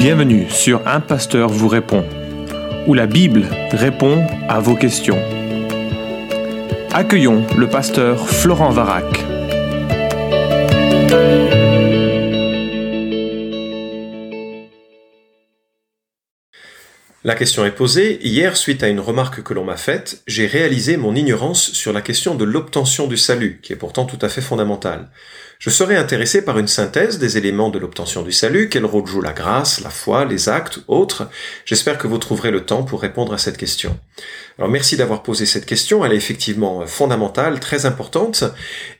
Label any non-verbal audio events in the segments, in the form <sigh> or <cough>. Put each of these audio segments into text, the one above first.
Bienvenue sur Un Pasteur vous répond, où la Bible répond à vos questions. Accueillons le pasteur Florent Varac. La question est posée. Hier, suite à une remarque que l'on m'a faite, j'ai réalisé mon ignorance sur la question de l'obtention du salut, qui est pourtant tout à fait fondamentale. Je serais intéressé par une synthèse des éléments de l'obtention du salut, quel rôle joue la grâce, la foi, les actes, autres. J'espère que vous trouverez le temps pour répondre à cette question. Alors merci d'avoir posé cette question, elle est effectivement fondamentale, très importante,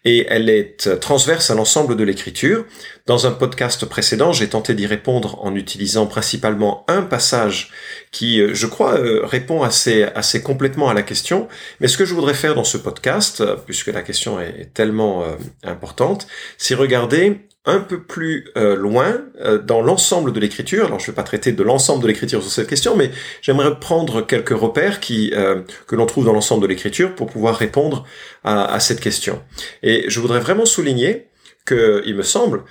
et elle est transverse à l'ensemble de l'écriture. Dans un podcast précédent, j'ai tenté d'y répondre en utilisant principalement un passage qui, euh, je crois, euh, répond assez, assez complètement à la question. Mais ce que je voudrais faire dans ce podcast, euh, puisque la question est tellement importante, c'est regarder un peu plus loin dans l'ensemble de l'écriture. Alors je ne vais pas traiter de l'ensemble de l'écriture sur cette question, mais j'aimerais prendre quelques repères qui que l'on trouve dans l'ensemble de l'écriture pour pouvoir répondre à, cette question. Et je voudrais vraiment souligner que, il me semble,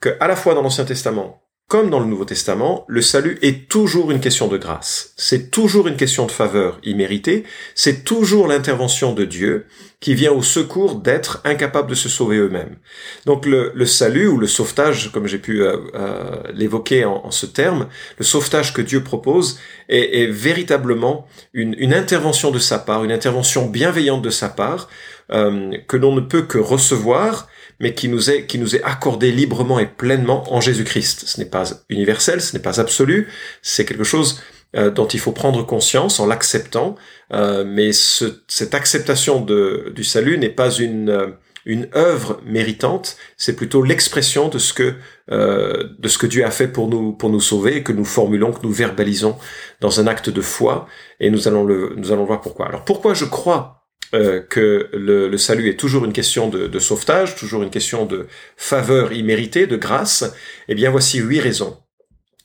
que à la fois dans l'Ancien Testament comme dans le Nouveau Testament, le salut est toujours une question de grâce. C'est toujours une question de faveur imméritée. C'est toujours l'intervention de Dieu qui vient au secours d'être incapables de se sauver eux-mêmes. Donc le, salut ou le sauvetage, comme j'ai pu euh, euh, l'évoquer en, ce terme, le sauvetage que Dieu propose est, véritablement une, intervention de sa part, une intervention bienveillante de sa part, euh, que l'on ne peut que recevoir mais qui nous est qui nous est accordé librement et pleinement en Jésus-Christ. Ce n'est pas universel, ce n'est pas absolu, c'est quelque chose euh, dont il faut prendre conscience en l'acceptant, euh, mais ce, cette acceptation de, du salut n'est pas une euh, une œuvre méritante, c'est plutôt l'expression de ce que de ce que Dieu a fait pour nous pour nous sauver et que nous formulons, que nous verbalisons dans un acte de foi et nous allons le nous allons voir pourquoi. Alors pourquoi je crois euh, que le, salut est toujours une question de, sauvetage, toujours une question de faveur imméritée, de grâce, eh bien voici huit raisons.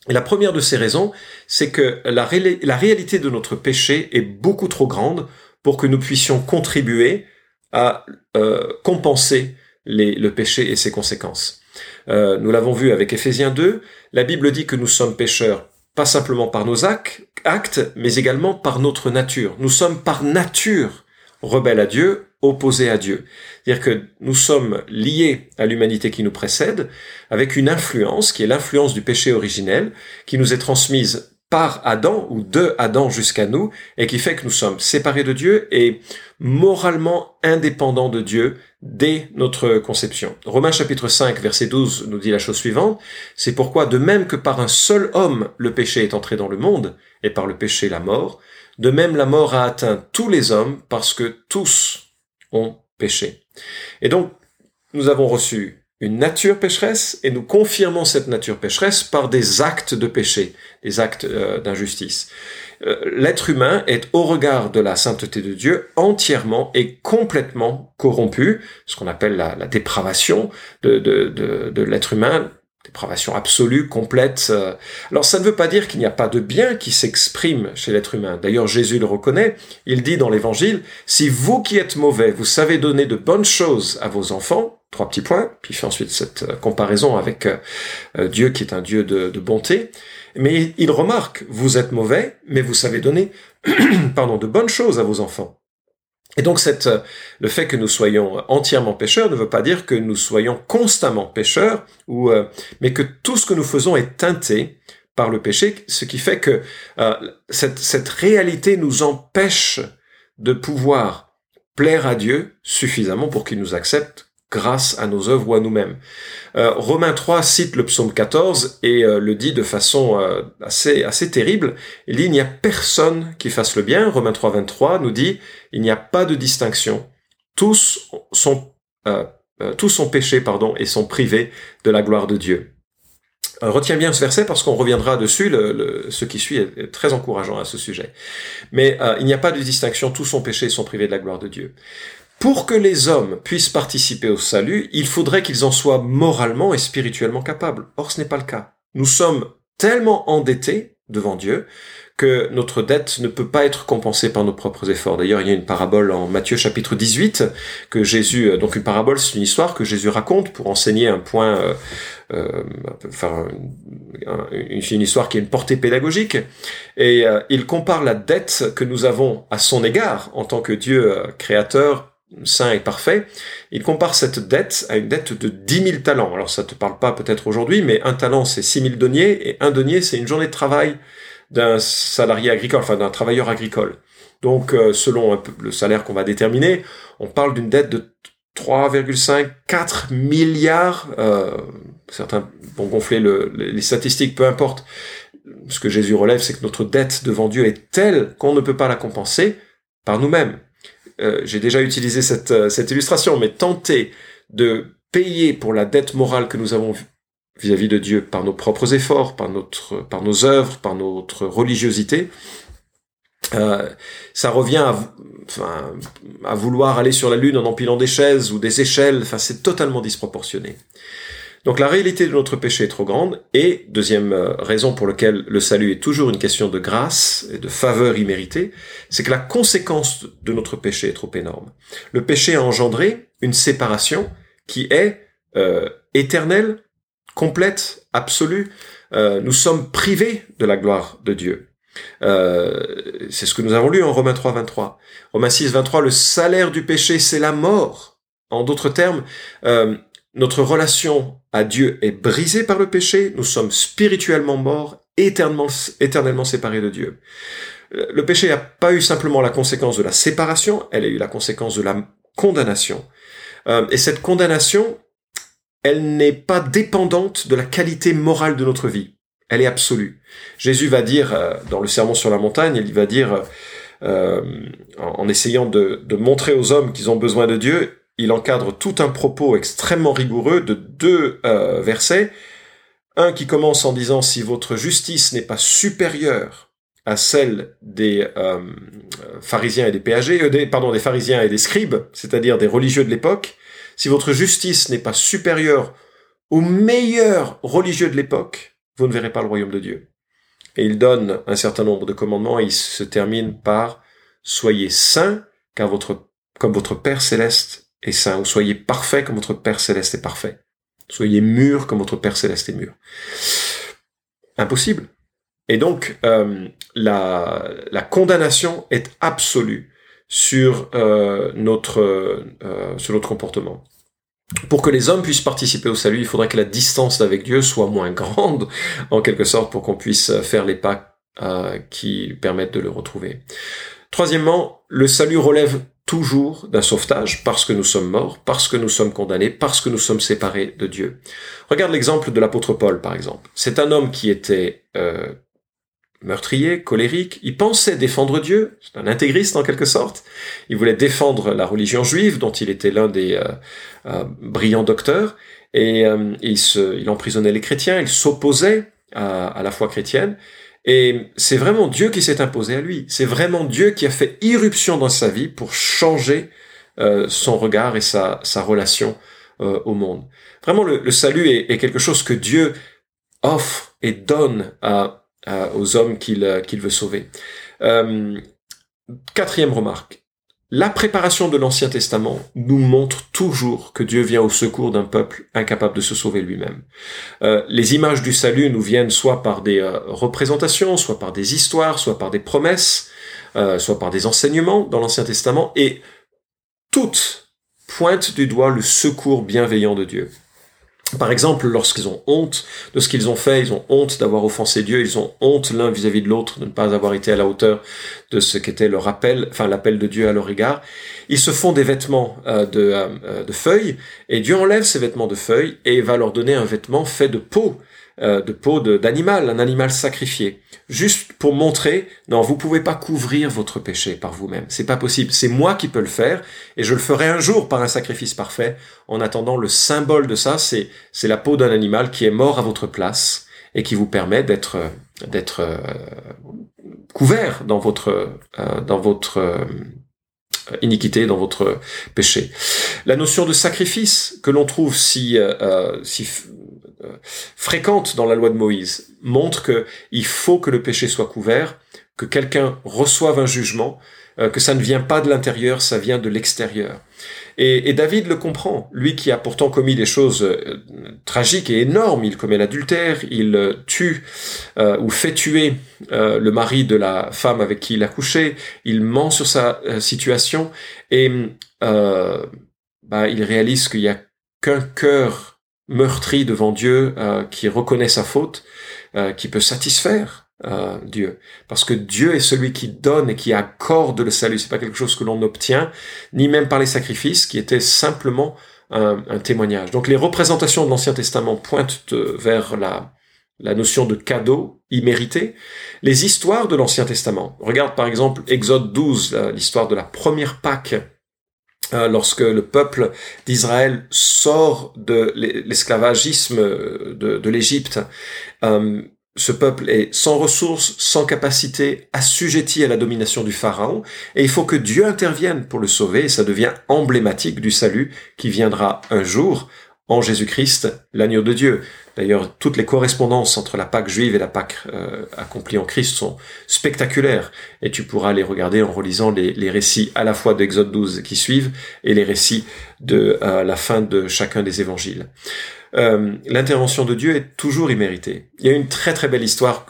La première de ces raisons, c'est que la, réalité de notre péché est beaucoup trop grande pour que nous puissions contribuer à euh, compenser le péché et ses conséquences. Euh, nous l'avons vu avec Ephésiens 2, la Bible dit que nous sommes pécheurs pas simplement par nos actes, mais également par notre nature. Nous sommes par nature rebelle à Dieu, opposé à Dieu. C'est-à-dire que nous sommes liés à l'humanité qui nous précède, avec une influence, qui est l'influence du péché originel, qui nous est transmise par Adam ou de Adam jusqu'à nous, et qui fait que nous sommes séparés de Dieu et moralement indépendants de Dieu dès notre conception. Romains chapitre 5 verset 12 nous dit la chose suivante, c'est pourquoi de même que par un seul homme le péché est entré dans le monde, et par le péché la mort, de même, la mort a atteint tous les hommes parce que tous ont péché. Et donc, nous avons reçu une nature pécheresse et nous confirmons cette nature pécheresse par des actes de péché, des actes euh, d'injustice. Euh, l'être humain est au regard de la sainteté de Dieu entièrement et complètement corrompu, ce qu'on appelle la, dépravation de, de l'être humain dépravation absolue, complète. Euh. Alors ça ne veut pas dire qu'il n'y a pas de bien qui s'exprime chez l'être humain. D'ailleurs Jésus le reconnaît. Il dit dans l'Évangile, si vous qui êtes mauvais, vous savez donner de bonnes choses à vos enfants, trois petits points, puis il fait ensuite cette euh, comparaison avec euh, Dieu qui est un Dieu de, de bonté. Mais il remarque, vous êtes mauvais, mais vous savez donner <clears throat> pardon, de bonnes choses à vos enfants. Et donc cette, le fait que nous soyons entièrement pécheurs ne veut pas dire que nous soyons constamment pécheurs, euh, mais que tout ce que nous faisons est teinté par le péché, ce qui fait que euh, cette réalité nous empêche de pouvoir plaire à Dieu suffisamment pour qu'il nous accepte grâce à nos œuvres ou à nous-mêmes. Euh, Romains 3 cite le psaume 14 et euh, le dit de façon euh, assez, assez terrible. Il dit, il n'y a personne qui fasse le bien. Romains 3, 23 nous dit, il n'y a pas de distinction. Tous sont, tous sont péchés, pardon, et sont privés de la gloire de Dieu. Retiens bien ce verset parce qu'on reviendra dessus. Ce qui suit est, très encourageant à ce sujet. Mais il n'y a pas de distinction. Tous sont péchés et sont privés de la gloire de Dieu. Pour que les hommes puissent participer au salut, il faudrait qu'ils en soient moralement et spirituellement capables. Or, ce n'est pas le cas. Nous sommes tellement endettés devant Dieu, que notre dette ne peut pas être compensée par nos propres efforts. D'ailleurs, il y a une parabole en Matthieu chapitre 18 que Jésus, euh, donc une parabole, c'est une histoire que Jésus raconte pour enseigner un point, euh, euh, enfin, une, histoire qui a une portée pédagogique. Et euh, il compare la dette que nous avons à son égard en tant que Dieu créateur, saint et parfait, il compare cette dette à une dette de 10 000 talents. Alors ça te parle pas peut-être aujourd'hui, mais un talent c'est 6 000 deniers, et un denier c'est une journée de travail d'un salarié agricole, enfin d'un travailleur agricole. Donc euh, selon le salaire qu'on va déterminer, on parle d'une dette de 3,5, 4 milliards, euh, certains vont gonfler le, les statistiques, peu importe. Ce que Jésus relève, c'est que notre dette devant Dieu est telle qu'on ne peut pas la compenser par nous-mêmes. Euh, j'ai déjà utilisé cette, euh, cette illustration, mais tenter de payer pour la dette morale que nous avons vis-à-vis de Dieu par nos propres efforts, par nos œuvres, par notre religiosité, euh, ça revient à vouloir aller sur la lune en empilant des chaises ou des échelles. Enfin, c'est totalement disproportionné. Donc la réalité de notre péché est trop grande et deuxième euh, raison pour laquelle le salut est toujours une question de grâce et de faveur imméritée, c'est que la conséquence de notre péché est trop énorme. Le péché a engendré une séparation qui est euh, éternelle, complète, absolue. Euh, nous sommes privés de la gloire de Dieu. Euh, c'est ce que nous avons lu en Romains 3, 23. Romains 6, 23, le salaire du péché, c'est la mort. En d'autres termes, notre relation à Dieu est brisée par le péché, nous sommes spirituellement morts, éternellement, séparés de Dieu. Euh, le péché n'a pas eu simplement la conséquence de la séparation, elle a eu la conséquence de la condamnation. Euh, et cette condamnation, elle n'est pas dépendante de la qualité morale de notre vie. Elle est absolue. Jésus va dire euh, dans le sermon sur la montagne, il va dire, en, essayant de montrer aux hommes qu'ils ont besoin de Dieu, il encadre tout un propos extrêmement rigoureux de deux euh, versets. Un qui commence en disant si votre justice n'est pas supérieure à celle des euh, pharisiens et des péagers, euh, des, pardon, des pharisiens et des scribes, c'est-à-dire des religieux de l'époque, si votre justice n'est pas supérieure aux meilleurs religieux de l'époque, vous ne verrez pas le royaume de Dieu. Et il donne un certain nombre de commandements et il se termine par soyez saints car votre comme votre Père céleste et saint, soyez parfait comme votre Père céleste est parfait. Soyez mûr comme votre Père céleste est mûr. Impossible. Et donc, euh, la, condamnation est absolue sur, euh, notre, euh, sur notre comportement. Pour que les hommes puissent participer au salut, il faudrait que la distance avec Dieu soit moins grande, en quelque sorte, pour qu'on puisse faire les pas qui permettent de le retrouver. Troisièmement, le salut relève toujours d'un sauvetage parce que nous sommes morts, parce que nous sommes condamnés, parce que nous sommes séparés de Dieu. Regarde l'exemple de l'apôtre Paul, par exemple. C'est un homme qui était euh, meurtrier, colérique, il pensait défendre Dieu, c'est un intégriste en quelque sorte, il voulait défendre la religion juive dont il était l'un des euh, euh, brillants docteurs, et il, emprisonnait les chrétiens, il s'opposait à la foi chrétienne, et c'est vraiment Dieu qui s'est imposé à lui. C'est vraiment Dieu qui a fait irruption dans sa vie pour changer euh, son regard et sa, relation euh, au monde. Vraiment, le, salut est, quelque chose que Dieu offre et donne aux hommes qu'il qu'il veut sauver. Euh, quatrième remarque. La préparation de l'Ancien Testament nous montre toujours que Dieu vient au secours d'un peuple incapable de se sauver lui-même. Euh, les images du salut nous viennent soit par des euh, représentations, soit par des histoires, soit par des promesses, euh, soit par des enseignements dans l'Ancien Testament, et toutes pointent du doigt le secours bienveillant de Dieu. Par exemple, lorsqu'ils ont honte de ce qu'ils ont fait, ils ont honte d'avoir offensé Dieu, ils ont honte l'un vis-à-vis de l'autre de ne pas avoir été à la hauteur de ce qu'était leur appel, enfin l'appel de Dieu à leur égard. Ils se font des vêtements euh, euh, de feuilles et Dieu enlève ces vêtements de feuilles et va leur donner un vêtement fait de peau euh, de peau d'animal, un animal sacrifié, juste pour montrer non, vous pouvez pas couvrir votre péché par vous-même, c'est pas possible, c'est moi qui peux le faire et je le ferai un jour par un sacrifice parfait. En attendant, le symbole de ça, c'est c'est la peau d'un animal qui est mort à votre place et qui vous permet d'être d'être euh, couvert dans votre euh, dans votre iniquité, dans votre péché. La notion de sacrifice que l'on trouve si, si fréquentes dans la loi de Moïse montrent que il faut que le péché soit couvert, que quelqu'un reçoive un jugement, que ça ne vient pas de l'intérieur, ça vient de l'extérieur. Et, David le comprend, lui qui a pourtant commis des choses euh, tragiques et énormes. Il commet l'adultère, il euh, tue euh, ou fait tuer le mari de la femme avec qui il a couché, il ment sur sa situation et bah, il réalise qu'il n'y a qu'un cœur meurtri devant Dieu qui reconnaît sa faute, qui peut satisfaire euh, Dieu. Parce que Dieu est celui qui donne et qui accorde le salut. C'est pas quelque chose que l'on obtient, ni même par les sacrifices, qui étaient simplement un, témoignage. Donc les représentations de l'Ancien Testament pointent vers la, la notion de cadeau immérité. Les histoires de l'Ancien Testament. Regarde par exemple Exode 12, euh, l'histoire de la première Pâque euh, lorsque le peuple d'Israël sort de l'esclavagisme de, l'Égypte, ce peuple est sans ressources, sans capacité, assujetti à la domination du Pharaon, et il faut que Dieu intervienne pour le sauver, et ça devient emblématique du salut qui viendra un jour en Jésus-Christ, l'agneau de Dieu. D'ailleurs, toutes les correspondances entre la Pâque juive et la Pâque euh, accomplie en Christ sont spectaculaires, et tu pourras les regarder en relisant les, récits à la fois d'Exode 12 qui suivent et les récits de euh, la fin de chacun des évangiles. Euh, l'intervention de Dieu est toujours imméritée. Il y a une très très belle histoire.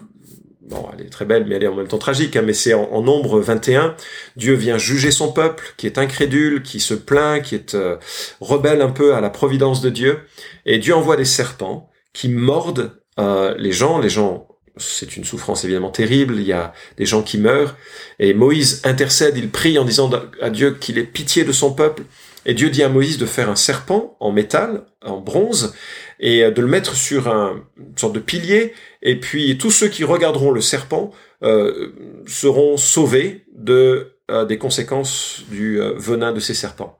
Bon, elle est très belle, mais elle est en même temps tragique, hein, mais c'est en, nombre 21, Dieu vient juger son peuple, qui est incrédule, qui se plaint, qui est euh, rebelle un peu à la providence de Dieu, et Dieu envoie des serpents qui mordent euh, les gens, les gens c'est une souffrance évidemment terrible, il y a des gens qui meurent, et Moïse intercède, il prie en disant à Dieu qu'il ait pitié de son peuple, et Dieu dit à Moïse de faire un serpent en métal, en bronze, et de le mettre sur un, une sorte de pilier, et puis tous ceux qui regarderont le serpent euh, seront sauvés de euh, des conséquences du euh, venin de ces serpents.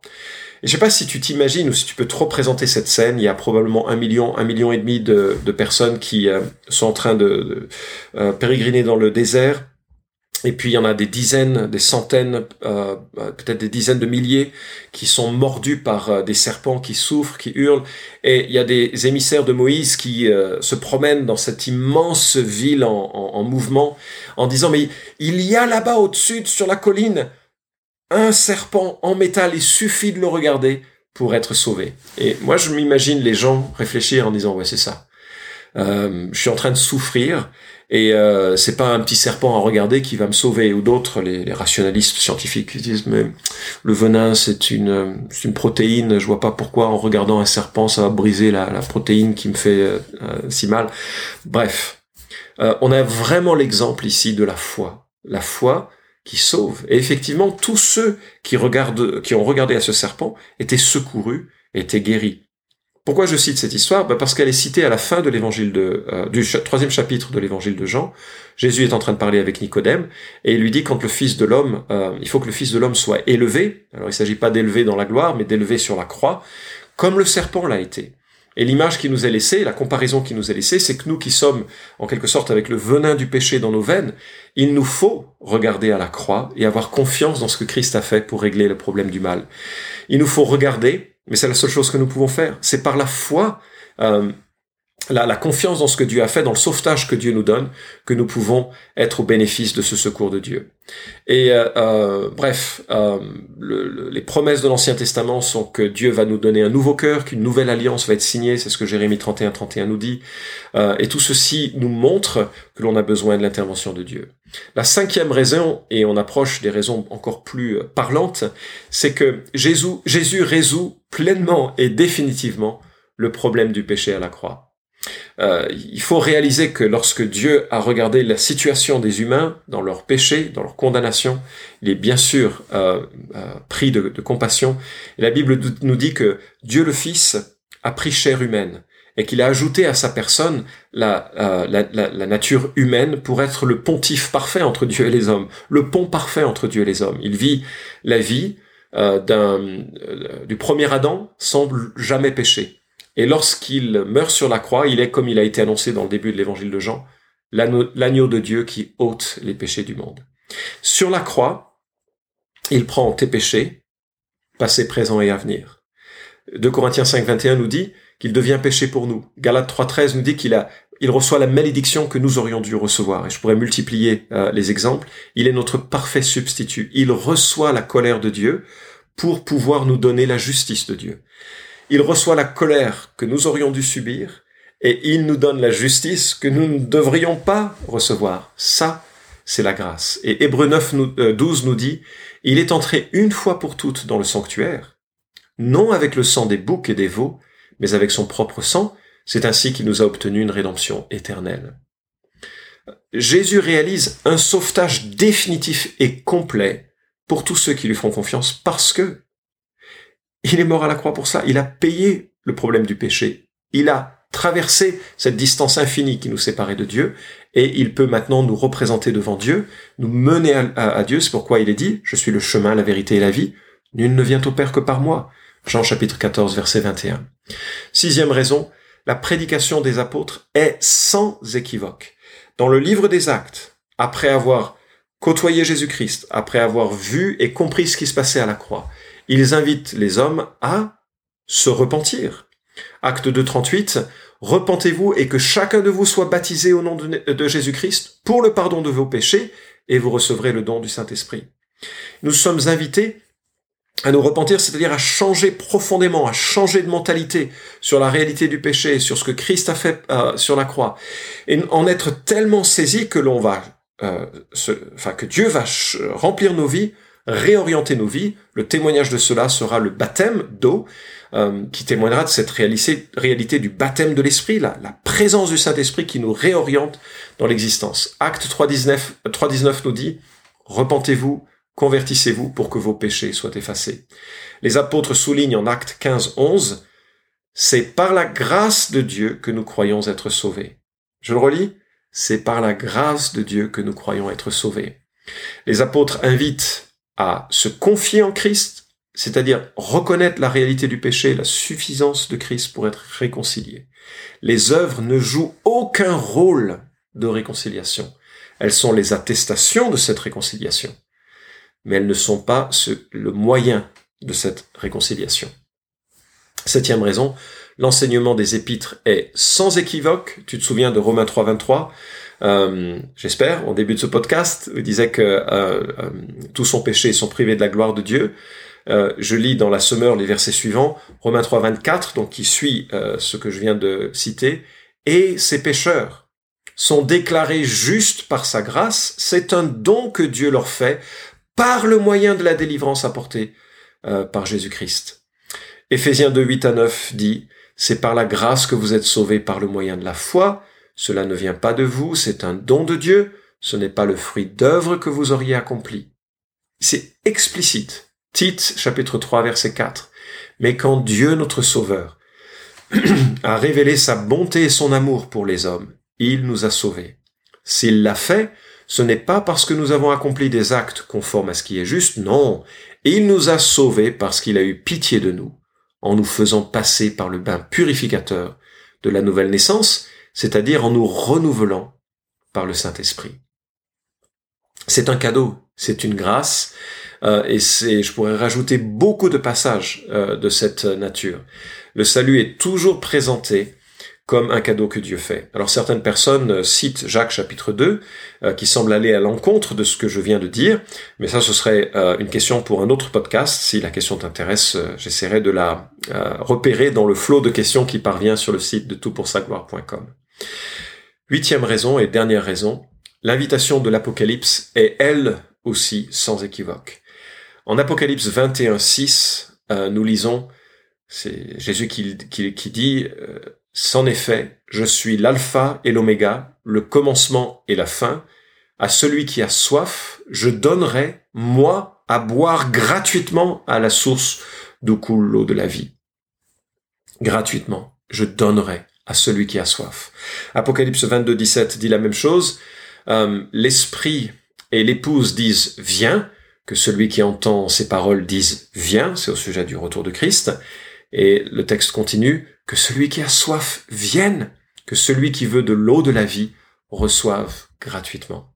Et je sais pas si tu t'imagines ou si tu peux trop présenter cette scène. Il y a probablement un million, un million et demi de, personnes qui sont en train de, de pérégriner dans le désert et puis il y en a des dizaines, des centaines, euh, euh, peut-être des dizaines de milliers qui sont mordus par euh, des serpents qui souffrent, qui hurlent. Et il y a des émissaires de Moïse qui se promènent dans cette immense ville en, mouvement en disant mais il y a là-bas au-dessus sur la colline un serpent en métal, il suffit de le regarder pour être sauvé. Et moi je m'imagine les gens réfléchir en disant ouais c'est ça. je suis en train de souffrir et euh, c'est pas un petit serpent à regarder qui va me sauver ou d'autres les, rationalistes scientifiques qui disent mais le venin c'est une c'est une protéine je vois pas pourquoi en regardant un serpent ça va briser la, la protéine qui me fait euh, euh, si mal bref euh, on a vraiment l'exemple ici de la foi la foi qui sauve et effectivement tous ceux qui regardent qui ont regardé à ce serpent étaient secourus étaient guéris pourquoi je cite cette histoire? Bah Parce qu'elle est citée à la fin de l'évangile de, euh, du troisième chapitre de l'évangile de Jean. Jésus est en train de parler avec Nicodème et il lui dit quand le Fils de l'homme, euh, il faut que le Fils de l'homme soit élevé. Alors il ne s'agit pas d'élever dans la gloire, mais d'élever sur la croix, comme le serpent l'a été. Et l'image qui nous est laissée, la comparaison qui nous est laissée, c'est que nous qui sommes en quelque sorte avec le venin du péché dans nos veines, il nous faut regarder à la croix et avoir confiance dans ce que Christ a fait pour régler le problème du mal. Il nous faut regarder mais c'est la seule chose que nous pouvons faire. C'est par la foi, euh, la, la, confiance dans ce que Dieu a fait, dans le sauvetage que Dieu nous donne, que nous pouvons être au bénéfice de ce secours de Dieu. Et euh, euh, bref, euh, le, les promesses de l'Ancien Testament sont que Dieu va nous donner un nouveau cœur, qu'une nouvelle alliance va être signée, c'est ce que Jérémie 31, 31 nous dit. Euh, et tout ceci nous montre que l'on a besoin de l'intervention de Dieu. La cinquième raison, et on approche des raisons encore plus euh, parlantes, c'est que Jésus, Jésus résout pleinement et définitivement le problème du péché à la croix. Euh, il faut réaliser que lorsque Dieu a regardé la situation des humains dans leur péché, dans leur condamnation, il est bien sûr euh, euh, pris de, compassion. La Bible nous dit que Dieu le Fils a pris chair humaine et qu'il a ajouté à sa personne la, nature humaine pour être le pontife parfait entre Dieu et les hommes, le pont parfait entre Dieu et les hommes. Il vit la vie du premier Adam sans jamais pécher. Et lorsqu'il meurt sur la croix, il est, comme il a été annoncé dans le début de l'évangile de Jean, l'agneau de Dieu qui ôte les péchés du monde. Sur la croix, il prend tes péchés, passé, présent et à venir. 2 Corinthiens 5, 21 nous dit qu'il devient péché pour nous. Galates 3.13 nous dit qu'il a, reçoit la malédiction que nous aurions dû recevoir. Et je pourrais multiplier euh, les exemples. Il est notre parfait substitut. Il reçoit la colère de Dieu pour pouvoir nous donner la justice de Dieu. Il reçoit la colère que nous aurions dû subir et il nous donne la justice que nous ne devrions pas recevoir. Ça, c'est la grâce. Et Hébreu 9, 12 nous dit, il est entré une fois pour toutes dans le sanctuaire, non avec le sang des boucs et des veaux, mais avec son propre sang. C'est ainsi qu'il nous a obtenu une rédemption éternelle. Jésus réalise un sauvetage définitif et complet pour tous ceux qui lui font confiance parce que il est mort à la croix pour ça. Il a payé le problème du péché. Il a traversé cette distance infinie qui nous séparait de Dieu et il peut maintenant nous représenter devant Dieu, nous mener à, Dieu. C'est pourquoi il est dit, je suis le chemin, la vérité et la vie. Nul ne vient au Père que par moi. Jean chapitre 14 verset 21. Sixième raison, la prédication des apôtres est sans équivoque. Dans le livre des actes, après avoir côtoyé Jésus-Christ, après avoir vu et compris ce qui se passait à la croix, ils invitent les hommes à se repentir. Acte 2, 38, repentez-vous et que chacun de vous soit baptisé au nom de, Jésus-Christ pour le pardon de vos péchés et vous recevrez le don du Saint-Esprit. Nous sommes invités à nous repentir, c'est-à-dire à changer profondément, à changer de mentalité sur la réalité du péché, sur ce que Christ a fait euh, sur la croix, et en être tellement saisi que l'on va, euh, enfin que Dieu va remplir nos vies, réorienter nos vies. Le témoignage de cela sera le baptême d'eau, euh, qui témoignera de cette réalité, du baptême de l'Esprit, la, présence du Saint-Esprit qui nous réoriente dans l'existence. Acte 3.19 nous dit, repentez-vous, convertissez-vous pour que vos péchés soient effacés. Les apôtres soulignent en Acte 15.11, c'est par la grâce de Dieu que nous croyons être sauvés. Je le relis, c'est par la grâce de Dieu que nous croyons être sauvés. Les apôtres invitent à se confier en Christ, c'est-à-dire reconnaître la réalité du péché, la suffisance de Christ pour être réconcilié. Les œuvres ne jouent aucun rôle de réconciliation. Elles sont les attestations de cette réconciliation, mais elles ne sont pas le moyen de cette réconciliation. Septième raison, l'enseignement des épîtres est sans équivoque. Tu te souviens de Romains 3, 23 euh, J'espère, au début de ce podcast, il disait que euh, euh, tous sont péchés et sont privés de la gloire de Dieu. Je lis dans la Sommeur les versets suivants, Romains 3, 24, donc qui suit ce que je viens de citer, et ces pécheurs sont déclarés justes par sa grâce, c'est un don que Dieu leur fait par le moyen de la délivrance apportée par Jésus-Christ. Éphésiens 2, 8 à 9 dit, c'est par la grâce que vous êtes sauvés par le moyen de la foi, cela ne vient pas de vous, c'est un don de Dieu, ce n'est pas le fruit d'œuvre que vous auriez accompli. C'est explicite. Tite, chapitre 3, verset 4. Mais quand Dieu notre Sauveur <clears throat> a révélé sa bonté et son amour pour les hommes, il nous a sauvés. S'il l'a fait, ce n'est pas parce que nous avons accompli des actes conformes à ce qui est juste, non. Il nous a sauvés parce qu'il a eu pitié de nous, en nous faisant passer par le bain purificateur de la nouvelle naissance, c'est-à-dire en nous renouvelant par le Saint-Esprit. C'est un cadeau, c'est une grâce, euh, et c'est, je pourrais rajouter beaucoup de passages euh, de cette nature. Le salut est toujours présenté comme un cadeau que Dieu fait. Alors certaines personnes euh, citent Jacques chapitre 2, qui semble aller à l'encontre de ce que je viens de dire, mais ça ce serait une question pour un autre podcast. Si la question t'intéresse, j'essaierai de la repérer dans le flot de questions qui parvient sur le site de toutpoursagloire.com. Huitième raison et dernière raison, l'invitation de l'Apocalypse est elle aussi sans équivoque. En Apocalypse 21, 6, euh, nous lisons, c'est Jésus qui, dit, euh, C'en effet, je suis l'alpha et l'oméga, le commencement et la fin. À celui qui a soif, je donnerai, moi, à boire gratuitement à la source d'où coule l'eau de la vie. Gratuitement, je donnerai à celui qui a soif. Apocalypse 22, 17 dit la même chose. Euh, L'esprit et l'épouse disent viens, que celui qui entend ces paroles dise viens, c'est au sujet du retour de Christ, et le texte continue, que celui qui a soif vienne, que celui qui veut de l'eau de la vie reçoive gratuitement.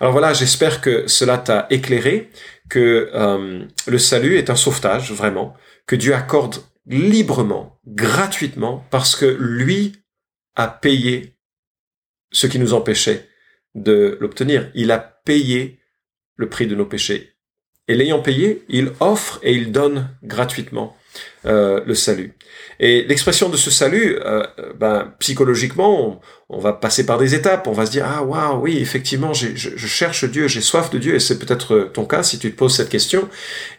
Alors voilà, j'espère que cela t'a éclairé, que euh, le salut est un sauvetage, vraiment, que Dieu accorde librement, gratuitement, parce que lui a payé ce qui nous empêchait de l'obtenir. Il a payé le prix de nos péchés. Et l'ayant payé, il offre et il donne gratuitement euh, le salut. Et l'expression de ce salut, euh, ben, psychologiquement, on, va passer par des étapes. On va se dire ah waouh oui effectivement je, je, cherche Dieu, j'ai soif de Dieu et c'est peut-être ton cas si tu te poses cette question.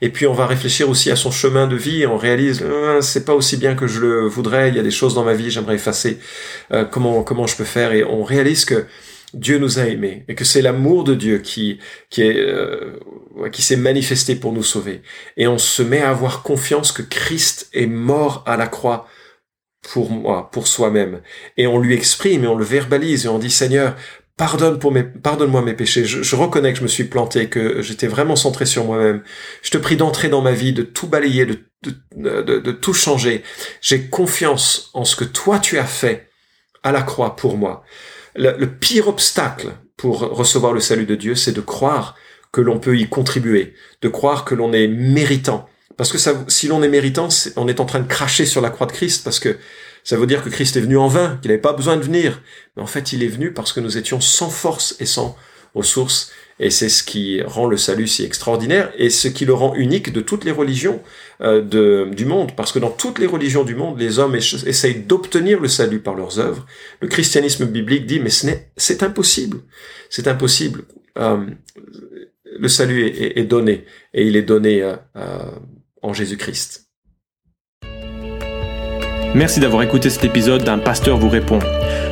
Et puis on va réfléchir aussi à son chemin de vie et on réalise euh, c'est pas aussi bien que je le voudrais. Il y a des choses dans ma vie j'aimerais effacer. Euh, comment comment je peux faire? Et on réalise que Dieu nous a aimés et que c'est l'amour de Dieu qui euh, qui s'est manifesté pour nous sauver. Et on se met à avoir confiance que Christ est mort à la croix pour moi pour soi-même. Et on lui exprime et on le verbalise et on dit Seigneur pardonne pour mes pardonne-moi mes péchés. Je, reconnais que je me suis planté que j'étais vraiment centré sur moi-même. Je te prie d'entrer dans ma vie de tout balayer de, de tout changer. J'ai confiance en ce que toi tu as fait à la croix pour moi le, pire obstacle pour recevoir le salut de Dieu, c'est de croire que l'on peut y contribuer, de croire que l'on est méritant. Parce que si l'on est méritant, on est en train de cracher sur la croix de Christ, parce que ça veut dire que Christ est venu en vain, qu'il n'avait pas besoin de venir. Mais en fait, il est venu parce que nous étions sans force et sans ressources. Et c'est ce qui rend le salut si extraordinaire et ce qui le rend unique de toutes les religions euh, de, du monde. Parce que dans toutes les religions du monde, les hommes essayent d'obtenir le salut par leurs œuvres. Le christianisme biblique dit, mais c'est impossible. C'est impossible. Euh, le salut est, donné et il est donné euh en Jésus-Christ. Merci d'avoir écouté cet épisode d'un pasteur vous répond.